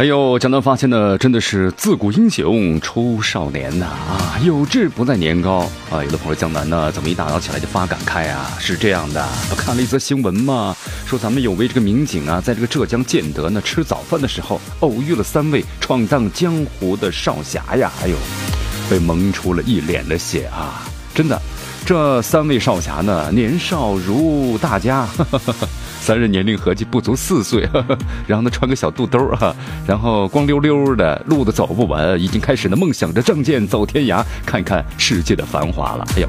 哎呦，江南发现呢，真的是自古英雄出少年呐啊，有志不在年高啊。有的朋友江南呢，怎么一大早起来就发感慨啊？是这样的，我看了一则新闻嘛，说咱们有位这个民警啊，在这个浙江建德呢吃早饭的时候，偶遇了三位闯荡江湖的少侠呀，哎呦，被蒙出了一脸的血啊！真的，这三位少侠呢，年少如大家。三人年龄合计不足四岁，然后呢穿个小肚兜哈，然后光溜溜的，路都走不稳，已经开始呢梦想着仗剑走天涯，看看世界的繁华了。哎呦，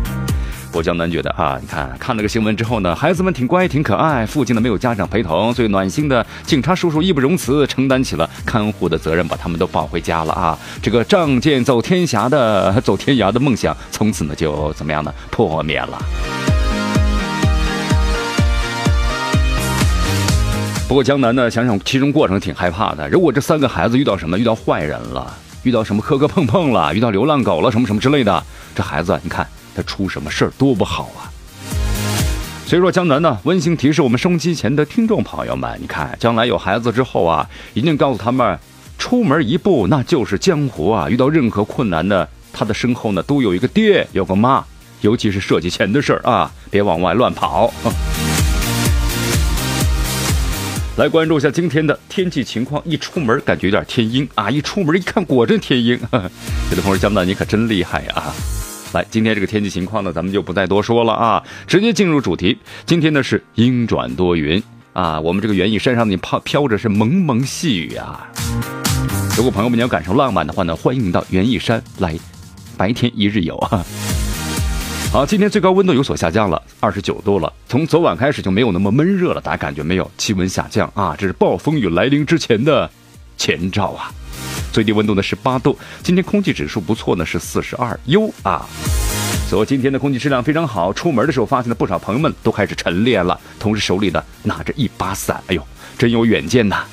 我江南觉得啊，你看看了个新闻之后呢，孩子们挺乖挺可爱，附近的没有家长陪同，所以暖心的警察叔叔义不容辞承担起了看护的责任，把他们都抱回家了啊。这个仗剑走天涯的走天涯的梦想，从此呢就怎么样呢破灭了。不过江南呢，想想其中过程挺害怕的。如果这三个孩子遇到什么，遇到坏人了，遇到什么磕磕碰碰了，遇到流浪狗了，什么什么之类的，这孩子你看他出什么事儿多不好啊！所以说江南呢，温馨提示我们收机前的听众朋友们，你看将来有孩子之后啊，一定告诉他们，出门一步那就是江湖啊！遇到任何困难呢，他的身后呢都有一个爹，有个妈，尤其是涉及钱的事儿啊，别往外乱跑。来关注一下今天的天气情况。一出门感觉有点天阴啊，一出门一看果真天阴。有的朋友江南，你可真厉害呀！来，今天这个天气情况呢，咱们就不再多说了啊，直接进入主题。今天呢是阴转多云啊，我们这个园艺山上呢飘飘着是蒙蒙细雨啊。如果朋友们你要感受浪漫的话呢，欢迎到园艺山来，白天一日游啊。好，今天最高温度有所下降了，二十九度了。从昨晚开始就没有那么闷热了，大家感觉没有？气温下降啊，这是暴风雨来临之前的前兆啊。最低温度呢是八度，今天空气指数不错呢，是四十二优啊。所以今天的空气质量非常好，出门的时候发现了不少朋友们都开始晨练了，同时手里呢拿着一把伞，哎呦，真有远见呐。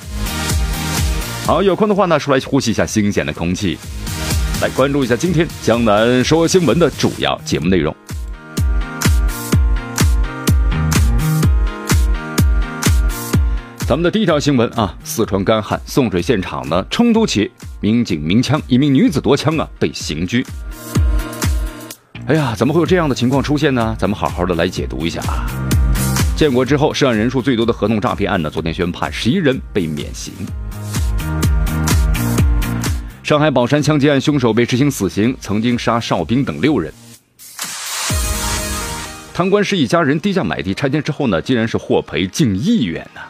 好，有空的话呢，出来呼吸一下新鲜的空气。来关注一下今天江南说新闻的主要节目内容。咱们的第一条新闻啊，四川干旱送水现场呢冲突起，民警鸣枪，一名女子夺枪啊被刑拘。哎呀，怎么会有这样的情况出现呢？咱们好好的来解读一下啊。建国之后涉案人数最多的合同诈骗案呢，昨天宣判十一人被免刑。上海宝山枪击案凶手被执行死刑，曾经杀哨兵等六人。贪官是一家人低价买地拆迁之后呢，竟然是获赔近亿元呢。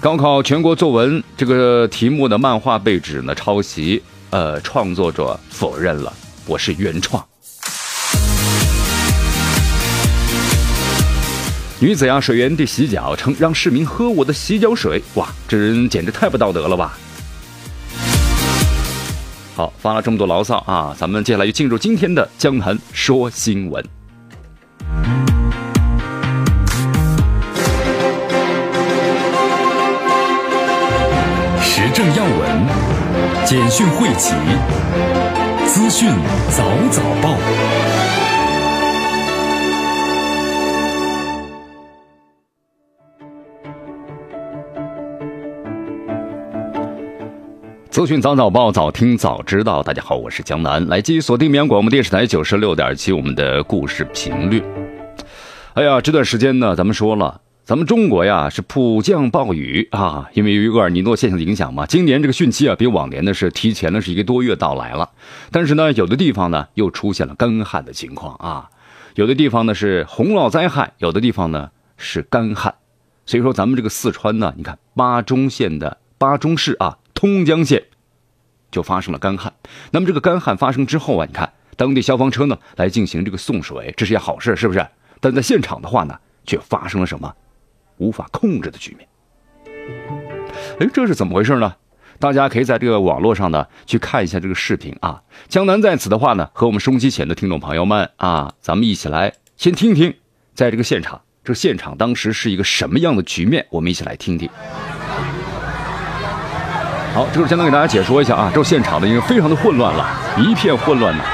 高考全国作文这个题目的漫画被指呢抄袭，呃，创作者否认了，我是原创。女子呀，水源地洗脚，称让市民喝我的洗脚水，哇，这人简直太不道德了吧！好，发了这么多牢骚啊！咱们接下来就进入今天的江南说新闻。时政要闻，简讯汇集，资讯早早报。资讯早早报，早听早知道。大家好，我是江南，来继续锁定绵阳广播电视台九十六点七，我们的故事频率。哎呀，这段时间呢，咱们说了，咱们中国呀是普降暴雨啊，因为由于厄尔尼诺现象的影响嘛，今年这个汛期啊比往年呢是提前了是一个多月到来了。但是呢，有的地方呢又出现了干旱的情况啊，有的地方呢是洪涝灾害，有的地方呢是干旱。所以说，咱们这个四川呢，你看巴中县的巴中市啊。通江县就发生了干旱，那么这个干旱发生之后啊，你看当地消防车呢来进行这个送水，这是件好事，是不是？但在现场的话呢，却发生了什么无法控制的局面。哎，这是怎么回事呢？大家可以在这个网络上呢去看一下这个视频啊。江南在此的话呢，和我们收机前的听众朋友们啊，咱们一起来先听听，在这个现场，这现场当时是一个什么样的局面？我们一起来听听。好，这是先给大家解说一下啊，这现场的已经非常的混乱了，一片混乱呢。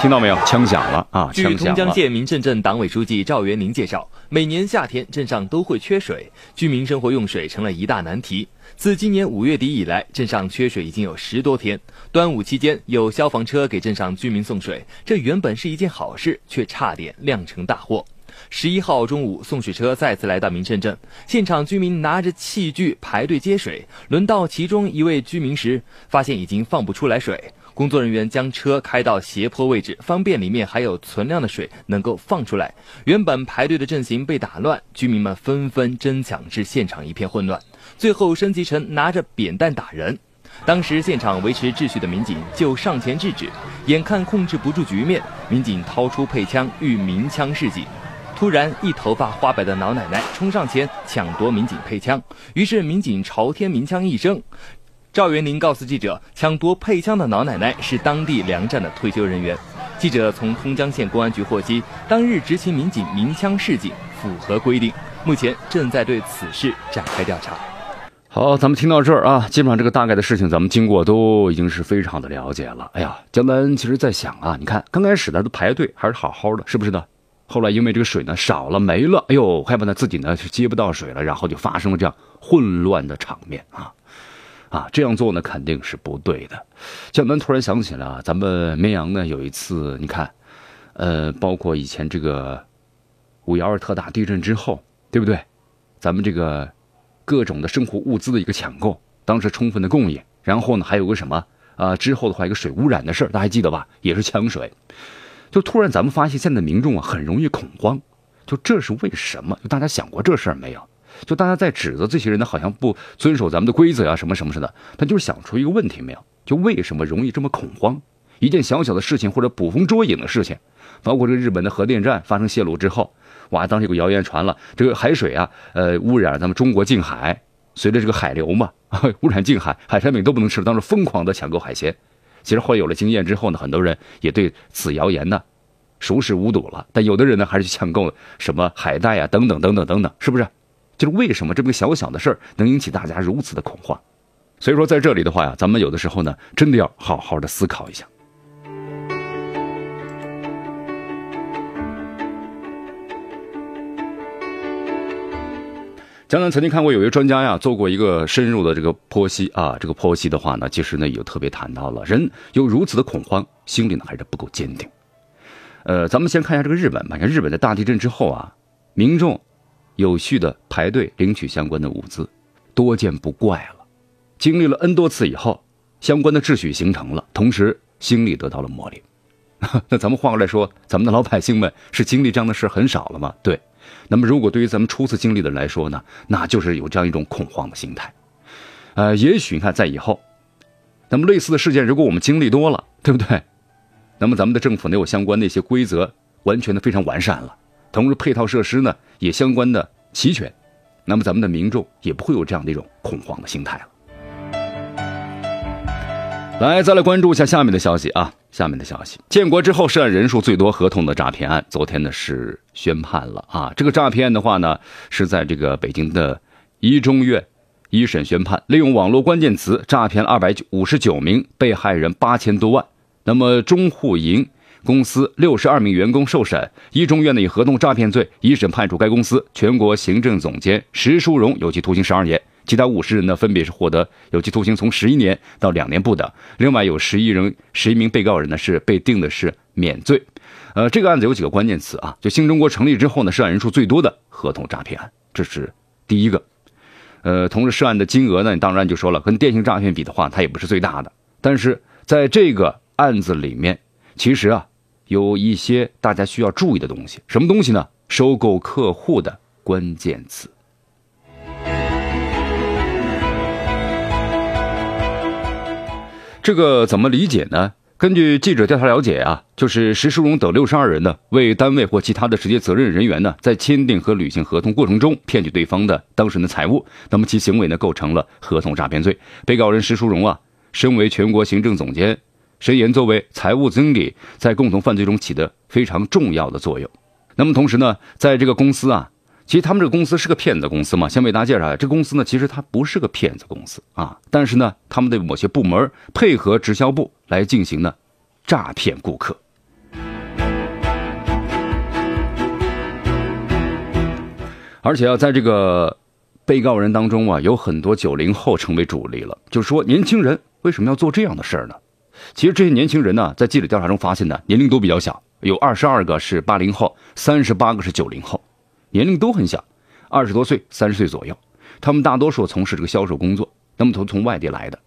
听到没有？枪响了啊！据同江县民政镇党委书记赵元宁介绍，每年夏天镇上都会缺水，居民生活用水成了一大难题。自今年五月底以来，镇上缺水已经有十多天。端午期间有消防车给镇上居民送水，这原本是一件好事，却差点酿成大祸。十一号中午，送水车再次来到民政镇，现场居民拿着器具排队接水。轮到其中一位居民时，发现已经放不出来水。工作人员将车开到斜坡位置，方便里面还有存量的水能够放出来。原本排队的阵型被打乱，居民们纷纷争抢，至现场一片混乱。最后升级成拿着扁担打人。当时现场维持秩序的民警就上前制止，眼看控制不住局面，民警掏出配枪欲鸣枪示警。突然，一头发花白的老奶奶冲上前抢夺民警配枪，于是民警朝天鸣枪一声。赵元林告诉记者，抢夺配枪的老奶奶是当地粮站的退休人员。记者从通江县公安局获悉，当日执勤民警鸣枪示警，符合规定，目前正在对此事展开调查。好，咱们听到这儿啊，基本上这个大概的事情，咱们经过都已经是非常的了解了。哎呀，江南其实在想啊，你看刚开始呢都排队还是好好的，是不是呢？后来因为这个水呢少了没了，哎呦，害怕呢自己呢是接不到水了，然后就发生了这样混乱的场面啊。啊，这样做呢肯定是不对的。江南突然想起了咱们绵阳呢有一次，你看，呃，包括以前这个五幺二特大地震之后，对不对？咱们这个各种的生活物资的一个抢购，当时充分的供应，然后呢还有个什么啊？之后的话一个水污染的事儿，大家还记得吧？也是抢水。就突然咱们发现现在民众啊很容易恐慌，就这是为什么？就大家想过这事儿没有？就大家在指责这些人呢，好像不遵守咱们的规则呀，什么什么似的。他就是想出一个问题没有？就为什么容易这么恐慌？一件小小的事情或者捕风捉影的事情，包括这个日本的核电站发生泄露之后，哇，当时有个谣言传了，这个海水啊，呃，污染了咱们中国近海，随着这个海流嘛，污染近海，海产品都不能吃了，当时疯狂的抢购海鲜。其实后来有了经验之后呢，很多人也对此谣言呢熟视无睹了。但有的人呢，还是去抢购什么海带啊，等等等等等等，是不是？就是为什么这么个小小的事儿能引起大家如此的恐慌？所以说在这里的话呀，咱们有的时候呢，真的要好好的思考一下。江南曾经看过有一个专家呀，做过一个深入的这个剖析啊，这个剖析的话呢，其实呢有特别谈到了，人有如此的恐慌，心里呢还是不够坚定。呃，咱们先看一下这个日本吧，像日本的大地震之后啊，民众。有序的排队领取相关的物资，多见不怪了。经历了 N 多次以后，相关的秩序形成了，同时心里得到了磨砺。那咱们换过来说，咱们的老百姓们是经历这样的事很少了吗？对。那么如果对于咱们初次经历的人来说呢，那就是有这样一种恐慌的心态。呃，也许你看在以后，那么类似的事件，如果我们经历多了，对不对？那么咱们的政府呢有相关的一些规则，完全的非常完善了。同时，配套设施呢也相关的齐全，那么咱们的民众也不会有这样的一种恐慌的心态了。来，再来关注一下下面的消息啊！下面的消息，建国之后涉案人数最多合同的诈骗案，昨天呢是宣判了啊。这个诈骗案的话呢，是在这个北京的一中院一审宣判，利用网络关键词诈骗二百五十九名被害人八千多万。那么中户银。公司六十二名员工受审，一中院呢以合同诈骗罪一审判处该公司全国行政总监石书荣有期徒刑十二年，其他五十人呢分别是获得有期徒刑从十一年到两年不等。另外有十一人十一名被告人呢是被定的是免罪。呃，这个案子有几个关键词啊，就新中国成立之后呢涉案人数最多的合同诈骗案，这是第一个。呃，同时涉案的金额呢，你当然就说了跟电信诈骗比的话，它也不是最大的，但是在这个案子里面，其实啊。有一些大家需要注意的东西，什么东西呢？收购客户的关键词。这个怎么理解呢？根据记者调查了解啊，就是石淑荣等六十二人呢，为单位或其他的直接责任人员呢，在签订和履行合同过程中骗取对方的当事人的财物，那么其行为呢，构成了合同诈骗罪。被告人石淑荣啊，身为全国行政总监，申岩作为财务经理，在共同犯罪中起的非常重要的作用。那么同时呢，在这个公司啊。其实他们这个公司是个骗子公司嘛？先为大家介绍一下，这公司呢，其实它不是个骗子公司啊，但是呢，他们的某些部门配合直销部来进行呢诈骗顾客。而且啊，在这个被告人当中啊，有很多九零后成为主力了。就是说，年轻人为什么要做这样的事儿呢？其实这些年轻人呢，在记者调查中发现呢，年龄都比较小，有二十二个是八零后，三十八个是九零后。年龄都很小，二十多岁、三十岁左右。他们大多数从事这个销售工作，那么都从外地来的，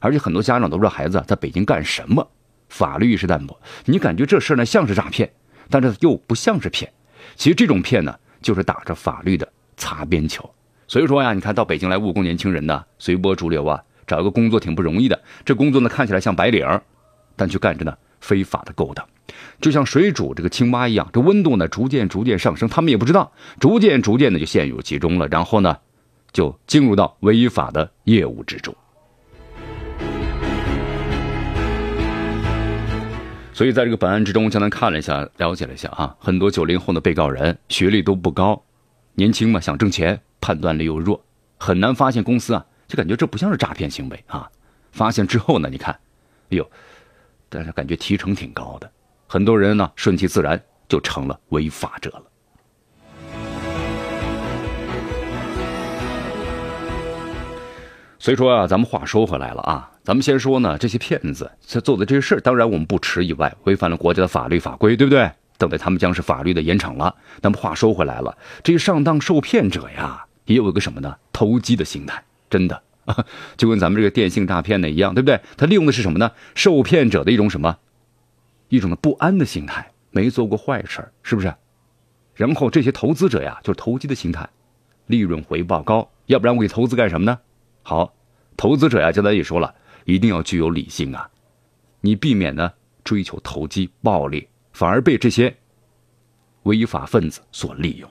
而且很多家长都不知道孩子在北京干什么，法律意识淡薄。你感觉这事呢像是诈骗，但是又不像是骗。其实这种骗呢，就是打着法律的擦边球。所以说呀，你看到北京来务工年轻人呢，随波逐流啊，找一个工作挺不容易的。这工作呢看起来像白领，但却干着呢非法的勾当。就像水煮这个青蛙一样，这温度呢逐渐逐渐上升，他们也不知道，逐渐逐渐的就陷入其中了，然后呢，就进入到违法的业务之中。所以在这个本案之中，江南看了一下，了解了一下啊，很多九零后的被告人学历都不高，年轻嘛，想挣钱，判断力又弱，很难发现公司啊，就感觉这不像是诈骗行为啊。发现之后呢，你看，哎呦，但是感觉提成挺高的。很多人呢，顺其自然就成了违法者了。所以说啊，咱们话说回来了啊，咱们先说呢，这些骗子他做的这些事当然我们不耻以外，违反了国家的法律法规，对不对？等待他们将是法律的严惩了。那么话说回来了，这些上当受骗者呀，也有一个什么呢？投机的心态，真的啊，就跟咱们这个电信诈骗的一样，对不对？他利用的是什么呢？受骗者的一种什么？一种的不安的心态，没做过坏事是不是？然后这些投资者呀，就是投机的心态，利润回报高，要不然我给投资干什么呢？好，投资者呀，刚才也说了，一定要具有理性啊，你避免呢追求投机暴利，反而被这些违法分子所利用。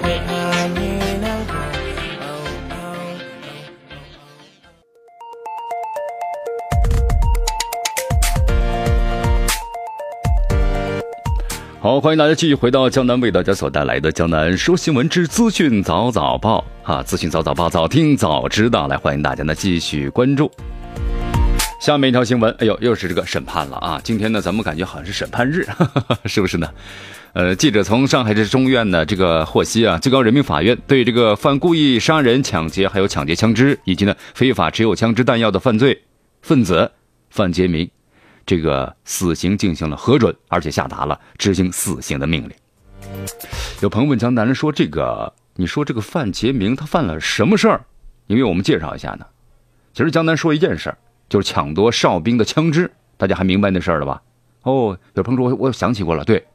好，欢迎大家继续回到江南为大家所带来的《江南说新闻之资讯早早报》啊，资讯早早报，早听早知道。来，欢迎大家呢继续关注。下面一条新闻，哎呦，又是这个审判了啊！今天呢，咱们感觉好像是审判日，是不是呢？呃，记者从上海市中院呢这个获悉啊，最高人民法院对这个犯故意杀人、抢劫、还有抢劫枪支以及呢非法持有枪支弹药的犯罪分子范杰明。这个死刑进行了核准，而且下达了执行死刑的命令。有朋友问江南说：“这个，你说这个范杰明他犯了什么事儿？你为我们介绍一下呢？”其实江南说一件事儿，就是抢夺哨兵的枪支，大家还明白那事儿了吧？哦，有朋友说，我想起过了，对，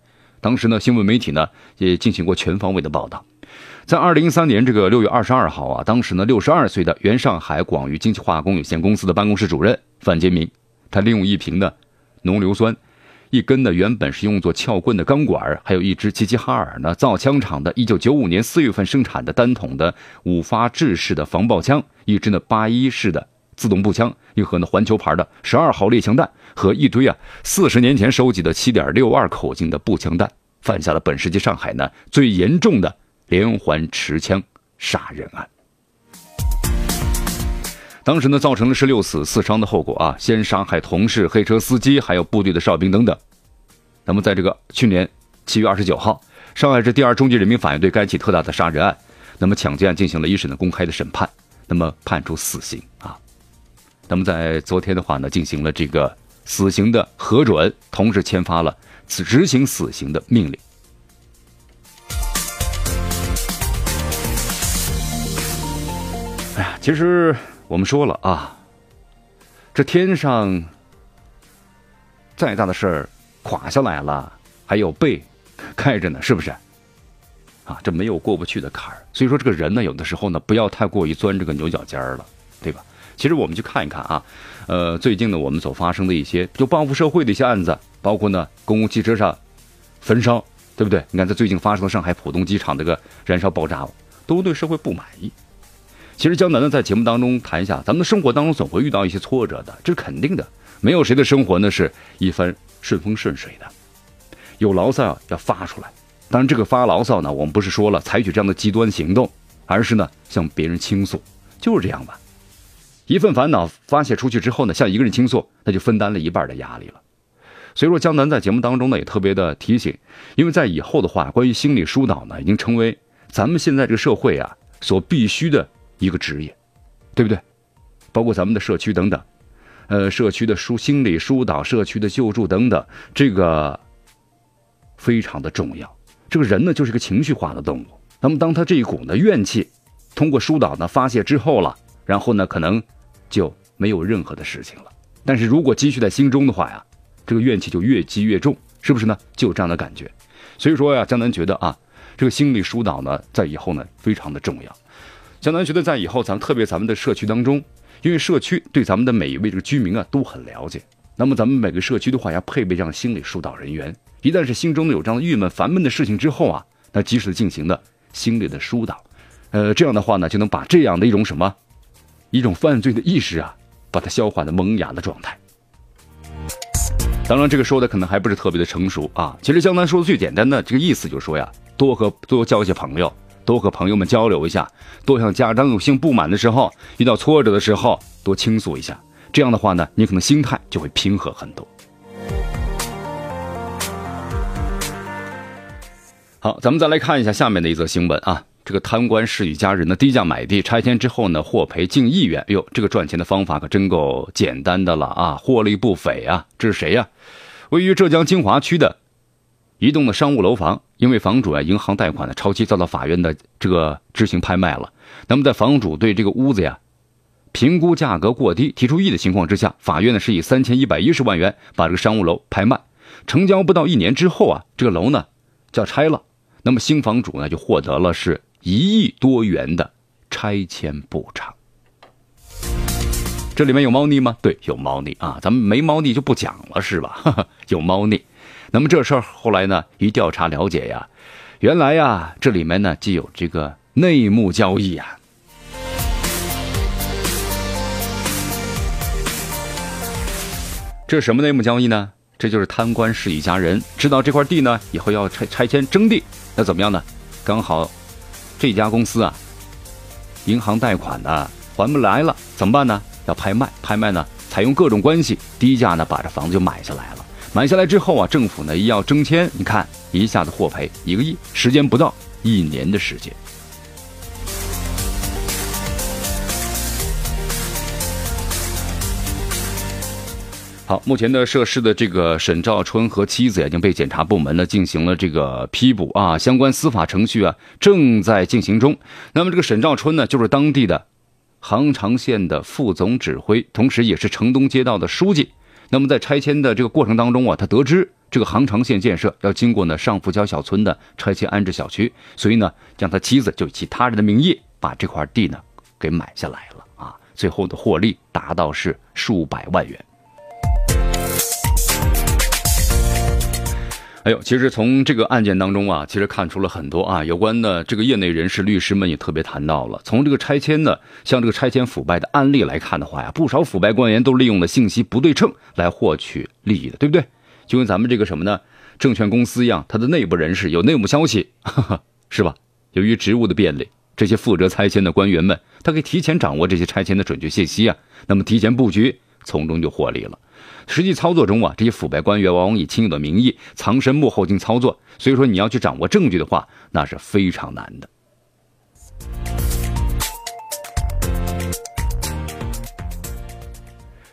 当时呢，新闻媒体呢也进行过全方位的报道。在二零一三年这个六月二十二号啊，当时呢，六十二岁的原上海广域精细化工有限公司的办公室主任范杰明。他利用一瓶呢浓硫酸，一根呢原本是用作撬棍的钢管，还有一支齐齐哈尔呢造枪厂的1995年4月份生产的单筒的五发制式的防爆枪，一支呢八一式的自动步枪，一盒呢环球牌的十二号猎枪弹和一堆啊四十年前收集的7.62口径的步枪弹，犯下了本世纪上海呢最严重的连环持枪杀人案。当时呢，造成了十六死四伤的后果啊！先杀害同事、黑车司机，还有部队的哨兵等等。那么，在这个去年七月二十九号，上海市第二中级人民法院对该起特大的杀人案，那么抢劫案进行了一审的公开的审判，那么判处死刑啊。那么在昨天的话呢，进行了这个死刑的核准，同时签发了执行死刑的命令。哎呀，其实我们说了啊，这天上再大的事儿垮下来了，还有背盖着呢，是不是？啊，这没有过不去的坎儿。所以说，这个人呢，有的时候呢，不要太过于钻这个牛角尖儿了，对吧？其实我们去看一看啊，呃，最近呢，我们所发生的一些就报复社会的一些案子，包括呢，公共汽车上焚烧，对不对？你看，在最近发生的上海浦东机场这个燃烧爆炸，都对社会不满意。其实江南呢，在节目当中谈一下，咱们的生活当中总会遇到一些挫折的，这是肯定的。没有谁的生活呢是一帆顺风顺水的，有牢骚要发出来。当然，这个发牢骚呢，我们不是说了采取这样的极端行动，而是呢向别人倾诉，就是这样吧。一份烦恼发泄出去之后呢，向一个人倾诉，那就分担了一半的压力了。所以说，江南在节目当中呢也特别的提醒，因为在以后的话，关于心理疏导呢，已经成为咱们现在这个社会啊所必须的。一个职业，对不对？包括咱们的社区等等，呃，社区的疏心理疏导、社区的救助等等，这个非常的重要。这个人呢，就是个情绪化的动物。那么，当他这一股呢怨气通过疏导呢发泄之后了，然后呢，可能就没有任何的事情了。但是如果积蓄在心中的话呀，这个怨气就越积越重，是不是呢？就有这样的感觉。所以说呀，江南觉得啊，这个心理疏导呢，在以后呢，非常的重要。江南觉得，在以后，咱特别咱们的社区当中，因为社区对咱们的每一位这个居民啊都很了解，那么咱们每个社区的话要配备这样心理疏导人员。一旦是心中有这样郁闷、烦闷的事情之后啊，那及时的进行的心理的疏导，呃，这样的话呢，就能把这样的一种什么，一种犯罪的意识啊，把它消化的萌芽的状态。当然，这个说的可能还不是特别的成熟啊。其实江南说的最简单的这个意思就是说呀，多和多交一些朋友。多和朋友们交流一下，多向家长有些不满的时候，遇到挫折的时候，多倾诉一下。这样的话呢，你可能心态就会平和很多。好，咱们再来看一下下面的一则新闻啊，这个贪官是一家人的低价买地拆迁之后呢获赔近亿元，哟，这个赚钱的方法可真够简单的了啊，获利不菲啊！这是谁呀？位于浙江金华区的。一栋的商务楼房，因为房主啊银行贷款的超期遭到法院的这个执行拍卖了。那么在房主对这个屋子呀评估价格过低提出异议的情况之下，法院呢是以三千一百一十万元把这个商务楼拍卖。成交不到一年之后啊，这个楼呢就要拆了。那么新房主呢就获得了是一亿多元的拆迁补偿。这里面有猫腻吗？对，有猫腻啊。咱们没猫腻就不讲了是吧？有猫腻。那么这事儿后来呢？一调查了解呀，原来呀，这里面呢既有这个内幕交易呀。这是什么内幕交易呢？这就是贪官是一家人知道这块地呢以后要拆拆迁征地，那怎么样呢？刚好这家公司啊，银行贷款呢还不来了，怎么办呢？要拍卖，拍卖呢采用各种关系，低价呢把这房子就买下来了。买下来之后啊，政府呢要征迁，你看一下子获赔一个亿，时间不到一年的时间。好，目前的涉事的这个沈兆春和妻子已经被检察部门呢进行了这个批捕啊，相关司法程序啊正在进行中。那么这个沈兆春呢，就是当地的杭长县的副总指挥，同时也是城东街道的书记。那么在拆迁的这个过程当中啊，他得知这个杭长县建设要经过呢上富桥小村的拆迁安置小区，所以呢，将他妻子就以其他人的名义把这块地呢给买下来了啊，最后的获利达到是数百万元。哎呦，其实从这个案件当中啊，其实看出了很多啊，有关的这个业内人士、律师们也特别谈到了。从这个拆迁的，像这个拆迁腐败的案例来看的话呀，不少腐败官员都利用了信息不对称来获取利益的，对不对？就跟咱们这个什么呢，证券公司一样，它的内部人士有内幕消息，是吧？由于职务的便利，这些负责拆迁的官员们，他可以提前掌握这些拆迁的准确信息啊，那么提前布局，从中就获利了。实际操作中啊，这些腐败官员往往以亲友的名义藏身幕后进行操作，所以说你要去掌握证据的话，那是非常难的。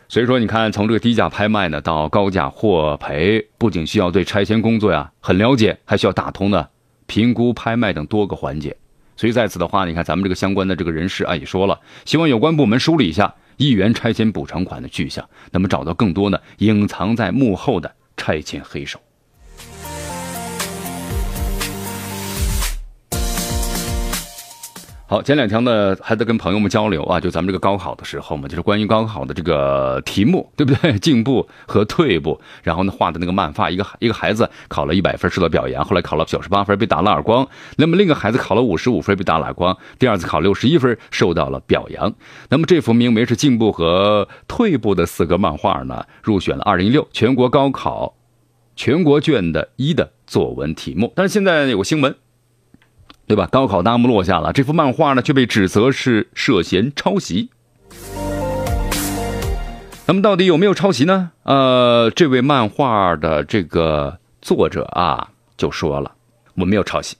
所以说，你看，从这个低价拍卖呢到高价获赔，不仅需要对拆迁工作呀很了解，还需要打通呢评估拍卖等多个环节。所以在此的话，你看咱们这个相关的这个人士啊也说了，希望有关部门梳理一下亿元拆迁补偿款的去向，那么找到更多呢隐藏在幕后的拆迁黑手。好，前两天呢还在跟朋友们交流啊，就咱们这个高考的时候嘛，就是关于高考的这个题目，对不对？进步和退步，然后呢画的那个漫画，一个一个孩子考了一百分受到表扬，后来考了九十八分被打了耳光，那么另一个孩子考了五十五分被打了耳光，第二次考六十一分受到了表扬。那么这幅名为是进步和退步的四格漫画呢，入选了二零一六全国高考全国卷的一的作文题目。但是现在有个新闻。对吧？高考大幕落下了，这幅漫画呢却被指责是涉嫌抄袭。那么到底有没有抄袭呢？呃，这位漫画的这个作者啊就说了，我没有抄袭，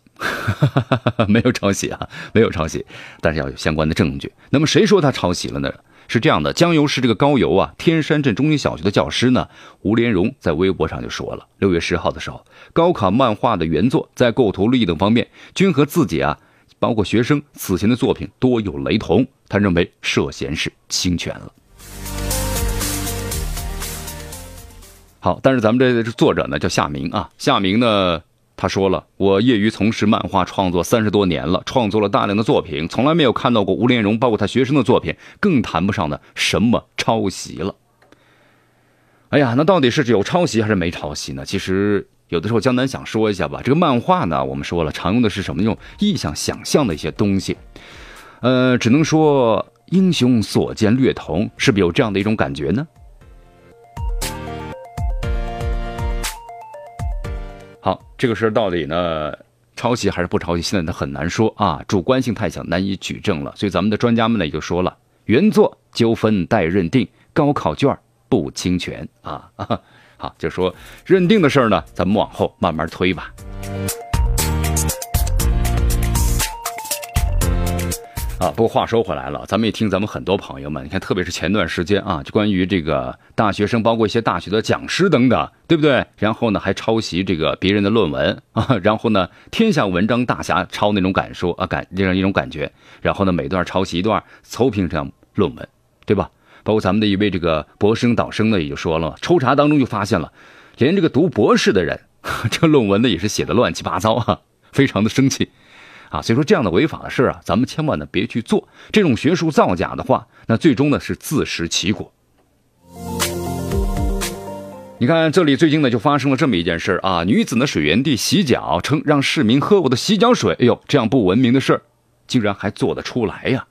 没有抄袭啊，没有抄袭，但是要有相关的证据。那么谁说他抄袭了呢？是这样的，江油市这个高邮啊，天山镇中心小学的教师呢，吴连荣在微博上就说了，六月十号的时候，高考漫画的原作在构图、立意等方面均和自己啊，包括学生此前的作品多有雷同，他认为涉嫌是侵权了。好，但是咱们这作者呢叫夏明啊，夏明呢。他说了：“我业余从事漫画创作三十多年了，创作了大量的作品，从来没有看到过吴连荣，包括他学生的作品，更谈不上呢什么抄袭了。”哎呀，那到底是有抄袭还是没抄袭呢？其实有的时候江南想说一下吧，这个漫画呢，我们说了，常用的是什么？用意想、想象的一些东西。呃，只能说英雄所见略同，是不是有这样的一种感觉呢？好，这个事儿到底呢，抄袭还是不抄袭？现在呢很难说啊，主观性太强，难以举证了。所以咱们的专家们呢也就说了，原作纠纷待认定，高考卷不侵权啊。好，就说认定的事儿呢，咱们往后慢慢推吧。啊，不过话说回来了，咱们也听咱们很多朋友们，你看，特别是前段时间啊，就关于这个大学生，包括一些大学的讲师等等，对不对？然后呢，还抄袭这个别人的论文啊，然后呢，天下文章大侠抄那种感受啊，感这样一种感觉，然后呢，每段抄袭一段，凑评上论文，对吧？包括咱们的一位这个博士生导生呢，也就说了，抽查当中就发现了，连这个读博士的人，这论文呢也是写的乱七八糟啊，非常的生气。啊，所以说这样的违法的事啊，咱们千万呢别去做。这种学术造假的话，那最终呢是自食其果。你看这里最近呢就发生了这么一件事啊，女子呢水源地洗脚，称让市民喝我的洗脚水。哎呦，这样不文明的事竟然还做得出来呀！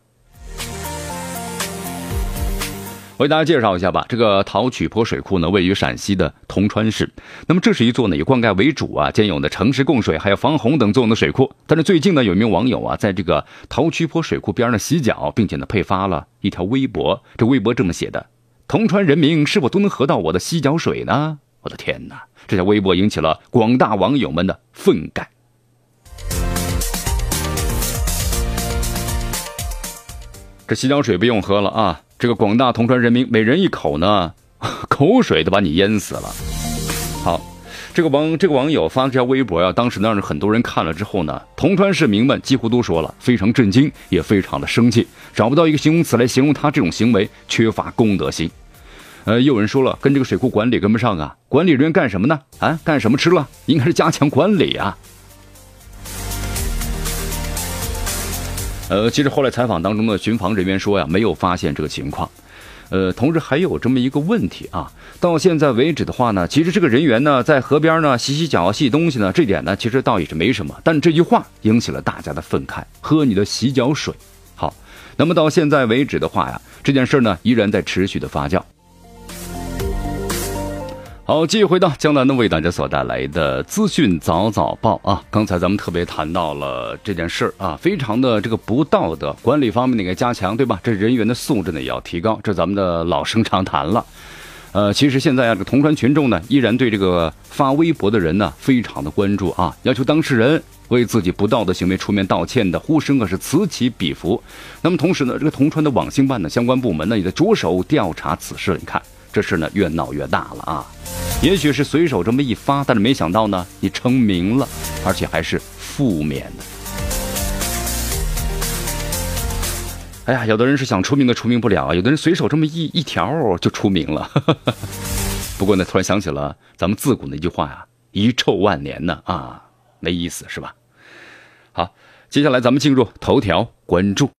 为大家介绍一下吧，这个陶曲坡水库呢，位于陕西的铜川市。那么这是一座呢以灌溉为主啊，兼有呢城市供水还有防洪等作用的水库。但是最近呢，有一名网友啊，在这个陶曲坡水库边上洗脚，并且呢配发了一条微博。这微博这么写的：“铜川人民是否都能喝到我的洗脚水呢？”我的天哪！这条微博引起了广大网友们的愤慨。这洗脚水不用喝了啊！这个广大铜川人民，每人一口呢，口水都把你淹死了。好，这个网这个网友发这条微博呀，当时呢让很多人看了之后呢，铜川市民们几乎都说了，非常震惊，也非常的生气，找不到一个形容词来形容他这种行为缺乏公德心。呃，又有人说了，跟这个水库管理跟不上啊，管理人员干什么呢？啊，干什么吃了？应该是加强管理啊。呃，其实后来采访当中的巡防人员说呀，没有发现这个情况。呃，同时还有这么一个问题啊，到现在为止的话呢，其实这个人员呢在河边呢洗洗脚、洗东西呢，这点呢其实倒也是没什么。但这句话引起了大家的愤慨，喝你的洗脚水。好，那么到现在为止的话呀，这件事呢依然在持续的发酵。好，继续回到江南呢为大家所带来的资讯早早报啊！刚才咱们特别谈到了这件事儿啊，非常的这个不道德，管理方面的一个加强，对吧？这人员的素质呢也要提高，这咱们的老生常谈了。呃，其实现在啊，这个铜川群众呢，依然对这个发微博的人呢，非常的关注啊，要求当事人为自己不道德行为出面道歉的呼声啊是此起彼伏。那么同时呢，这个铜川的网信办呢，相关部门呢也在着手调查此事。你看，这事呢越闹越大了啊！也许是随手这么一发，但是没想到呢，你成名了，而且还是负面的。哎呀，有的人是想出名的，出名不了；有的人随手这么一一条就出名了。不过呢，突然想起了咱们自古那句话呀：“遗臭万年”呢，啊，没意思是吧？好，接下来咱们进入头条关注。